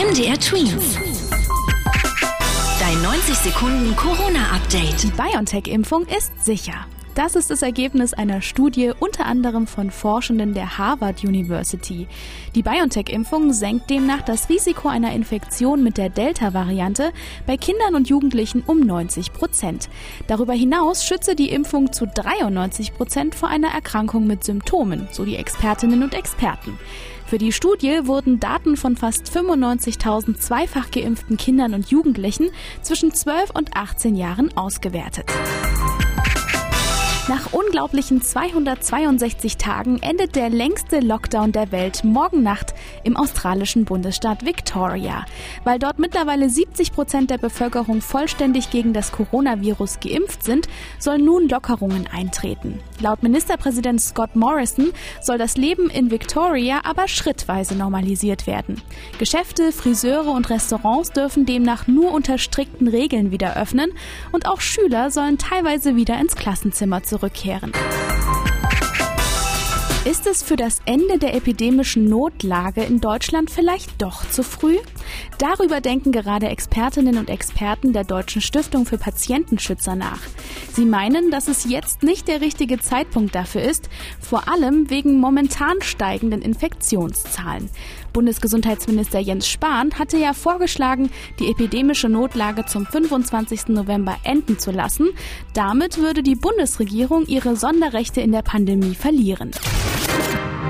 MDR Twins. Dein 90 Sekunden Corona-Update. Die BioNTech-Impfung ist sicher. Das ist das Ergebnis einer Studie unter anderem von Forschenden der Harvard University. Die BioNTech-Impfung senkt demnach das Risiko einer Infektion mit der Delta-Variante bei Kindern und Jugendlichen um 90 Prozent. Darüber hinaus schütze die Impfung zu 93 Prozent vor einer Erkrankung mit Symptomen, so die Expertinnen und Experten. Für die Studie wurden Daten von fast 95.000 zweifach geimpften Kindern und Jugendlichen zwischen 12 und 18 Jahren ausgewertet. Nach unglaublichen 262 Tagen endet der längste Lockdown der Welt morgen Nacht im australischen Bundesstaat Victoria. Weil dort mittlerweile 70 Prozent der Bevölkerung vollständig gegen das Coronavirus geimpft sind, sollen nun Lockerungen eintreten. Laut Ministerpräsident Scott Morrison soll das Leben in Victoria aber schrittweise normalisiert werden. Geschäfte, Friseure und Restaurants dürfen demnach nur unter strikten Regeln wieder öffnen und auch Schüler sollen teilweise wieder ins Klassenzimmer zurück zurückkehren. Ist es für das Ende der epidemischen Notlage in Deutschland vielleicht doch zu früh? Darüber denken gerade Expertinnen und Experten der Deutschen Stiftung für Patientenschützer nach. Sie meinen, dass es jetzt nicht der richtige Zeitpunkt dafür ist, vor allem wegen momentan steigenden Infektionszahlen. Bundesgesundheitsminister Jens Spahn hatte ja vorgeschlagen, die epidemische Notlage zum 25. November enden zu lassen. Damit würde die Bundesregierung ihre Sonderrechte in der Pandemie verlieren.